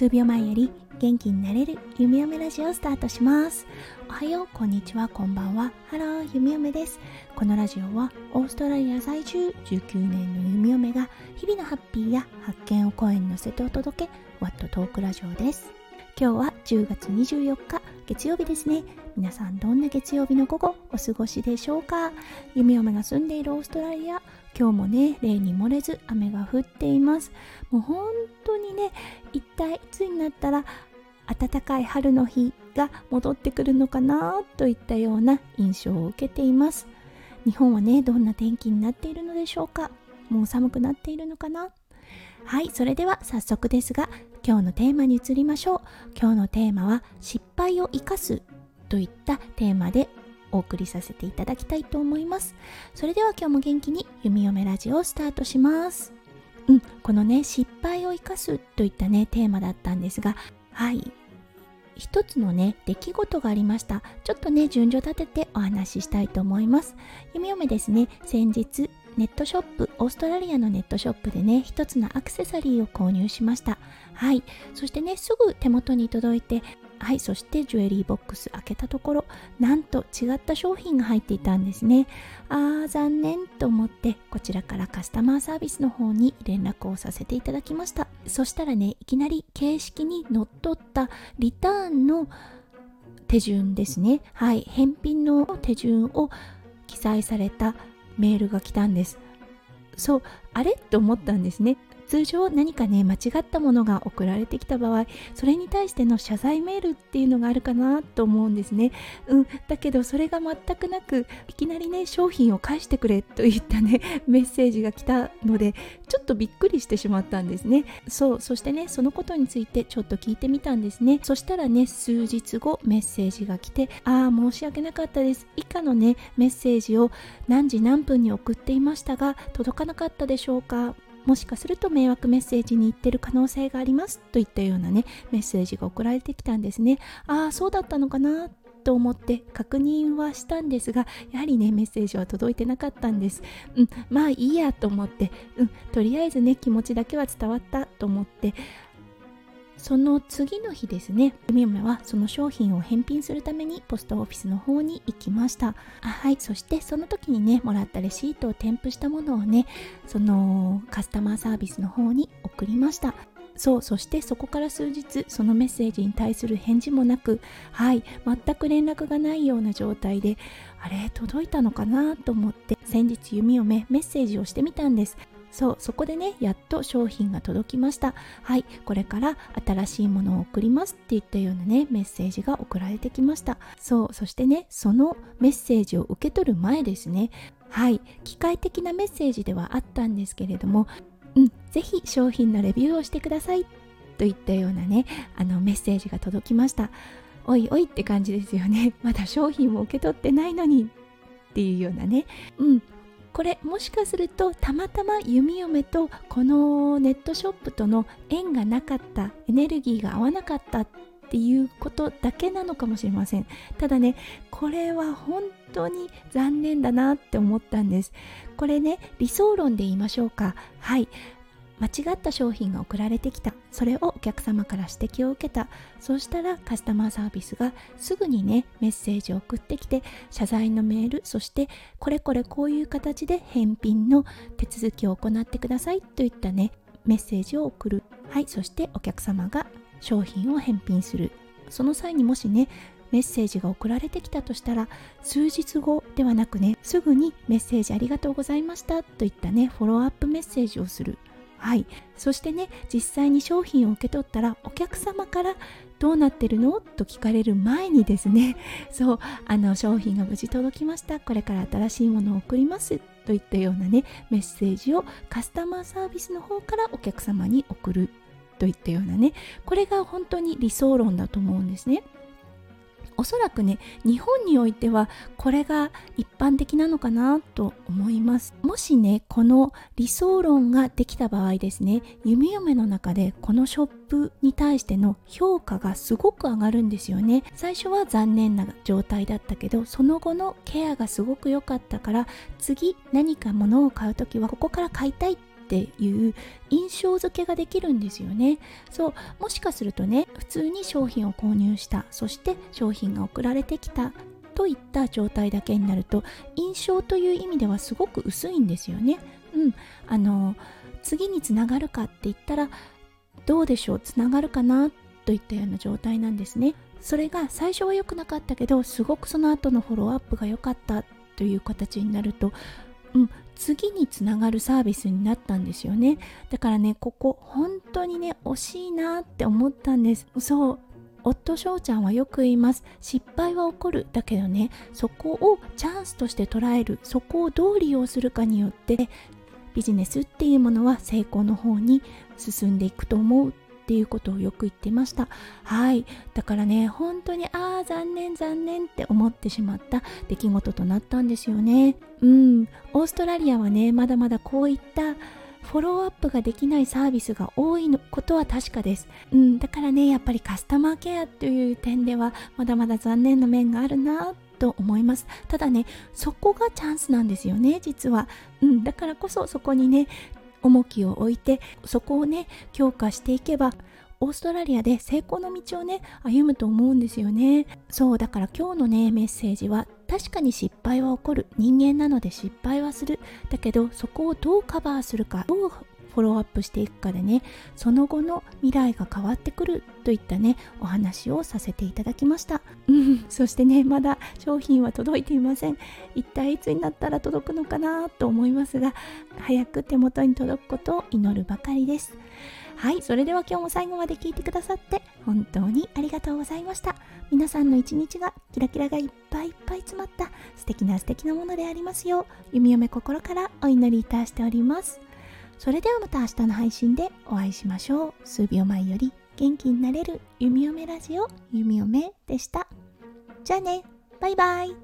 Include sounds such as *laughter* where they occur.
数秒前より元気になれる弓嫁ラジオをスタートします。おはようこんにちはこんばんは。ハロー弓嫁です。このラジオはオーストラリア在住19年の弓嫁が日々のハッピーや発見を声に乗せてお届けワットトークラジオです。今日は10月24日月曜日ですね。皆さんどんな月曜日の午後お過ごしでしょうか？弓嫁が住んでいるオーストラリア今日もね例に漏れず雨が降っています。もう本当にね一体いつになったら暖かい春の日が戻ってくるのかなといったような印象を受けています。日本はねどんな天気になっているのでしょうか？もう寒くなっているのかな？はいそれでは早速ですが今日のテーマに移りましょう。今日のテーマは失敗を生かすといったテーマでお送りさせていただきたいと思います。それでは今日も元気に弓嫁ラジオをスタートします。うん、このね失敗を生かすといったねテーマだったんですがはい。一つのね出来事がありました。ちょっとね順序立ててお話ししたいと思います。弓嫁ですね。先日ネットショップオーストラリアのネットショップでね一つのアクセサリーを購入しました。はい。そしてねすぐ手元に届いてはいそしてジュエリーボックス開けたところなんと違った商品が入っていたんですね。あー残念と思ってこちらからカスタマーサービスの方に連絡をさせていただきました。そしたらねいきなり形式にのっとったリターンの手順ですね。はい。返品の手順を記載されたメールが来たんです。そうあれと思ったんですね。通常何かね間違ったものが送られてきた場合それに対しての謝罪メールっていうのがあるかなと思うんですね。うんだけどそれが全くなくいきなりね商品を返してくれといったね *laughs* メッセージが来たのでちょっとびっくりしてしまったんですね。そうそしてねそのことについてちょっと聞いてみたんですね。そしたらね数日後メッセージが来てああ申し訳なかったです。以下のねメッセージを何時何分に送っていましたが届かなかったでしょうか？もしかすると迷惑メッセージに行ってる可能性がありますといったようなねメッセージが送られてきたんですね。ああそうだったのかなと思って確認はしたんですがやはりねメッセージは届いてなかったんです。うんまあいいやと思ってうんとりあえずね気持ちだけは伝わったと思ってその次の日ですね、海嫁はその商品を返品するためにポストオフィスの方に行きました。あはい、そしてその時にね、もらったレシートを添付したものをね、そのカスタマーサービスの方に送りました。そう。そしてそこから数日そのメッセージに対する返事もなくはい。全く連絡がないような状態であれ？届いたのかな？と思って先日弓嫁メッセージをしてみたんです。そうそこでねやっと商品が届きました。はいこれから新しいものを送りますっていったようなねメッセージが送られてきました。そうそしてねそのメッセージを受け取る前ですね。はい機械的なメッセージではあったんですけれどもうんぜひ商品のレビューをしてください。といったようなねあのメッセージが届きました。おいおいって感じですよね。*laughs* まだ商品を受け取ってないのに。っていうようなね。うん。これもしかするとたまたま弓嫁とこのネットショップとの縁がなかったエネルギーが合わなかったっていうことだけなのかもしれません。ただねこれは本当に残念だなって思ったんです。これね理想論で言いましょうか。はい。間違った商品が送られてきた。それをお客様から指摘を受けた。そうしたらカスタマーサービスがすぐにねメッセージを送ってきて謝罪のメールそしてこれこれこういう形で返品の手続きを行ってくださいといったねメッセージを送る。はいそしてお客様が商品を返品する。その際にもしねメッセージが送られてきたとしたら数日後ではなくねすぐにメッセージありがとうございましたといったねフォローアップメッセージをする。はい。そしてね実際に商品を受け取ったらお客様からどうなってるの？と聞かれる前にですね *laughs* そうあの商品が無事届きました。これから新しいものを送ります。といったようなねメッセージをカスタマーサービスの方からお客様に送る。といったようなねこれが本当に理想論だと思うんですね。おそらくね日本においてはこれが一般的なのかなと思います。もしねこの理想論ができた場合ですね弓嫁の中でこのショップに対しての評価がすごく上がるんですよね。最初は残念な状態だったけどその後のケアがすごく良かったから次何か物を買う時はここから買いたいってっていう印象付けができるんですよね。そうもしかするとね普通に商品を購入したそして商品が送られてきたといった状態だけになると印象という意味ではすごく薄いんですよね。うんあの次につながるかって言ったらどうでしょうつながるかなといったような状態なんですね。それが最初は良くなかったけどすごくその後のフォローアップが良かったという形になるとうん、次につながるサービスになったんですよね。だからねここ本当にね惜しいなって思ったんです。そう夫翔ちゃんはよく言います。失敗は起こるだけどねそこをチャンスとして捉える。そこをどう利用するかによってビジネスっていうものは成功の方に進んでいくと思う。っていうことをよく言ってました。はい。だからね本当にああ残念残念って思ってしまった出来事となったんですよね。うん。オーストラリアはねまだまだこういったフォローアップができないサービスが多いのことは確かです、うん、だからねやっぱりカスタマーケアという点ではまだまだ残念な面があるなと思います。ただねそこがチャンスなんですよね実は、うん、だからこそそこにね重きを置いてそこをね強化していけばオーストラリアで成功の道をね歩むと思うんですよね。そうだから今日のねメッセージは確かに失敗は起こる。人間なので失敗はする。だけどそこをどうカバーするかどうフォローアップしていくかでねその後の未来が変わってくるといったねお話をさせていただきました。うん。そしてねまだ商品は届いていません。一体いつになったら届くのかなと思いますが早く手元に届くことを祈るばかりです。はいそれでは今日も最後まで聞いてくださって本当にありがとうございました。皆さんの一日がキラキラがいっぱいいっぱい詰まった素敵な素敵なものでありますよう弓嫁心からお祈りいたしております。それではまた明日の配信でお会いしましょう。数秒前より元気になれる弓嫁ラジオ弓嫁でした。じゃあね、バイバイ。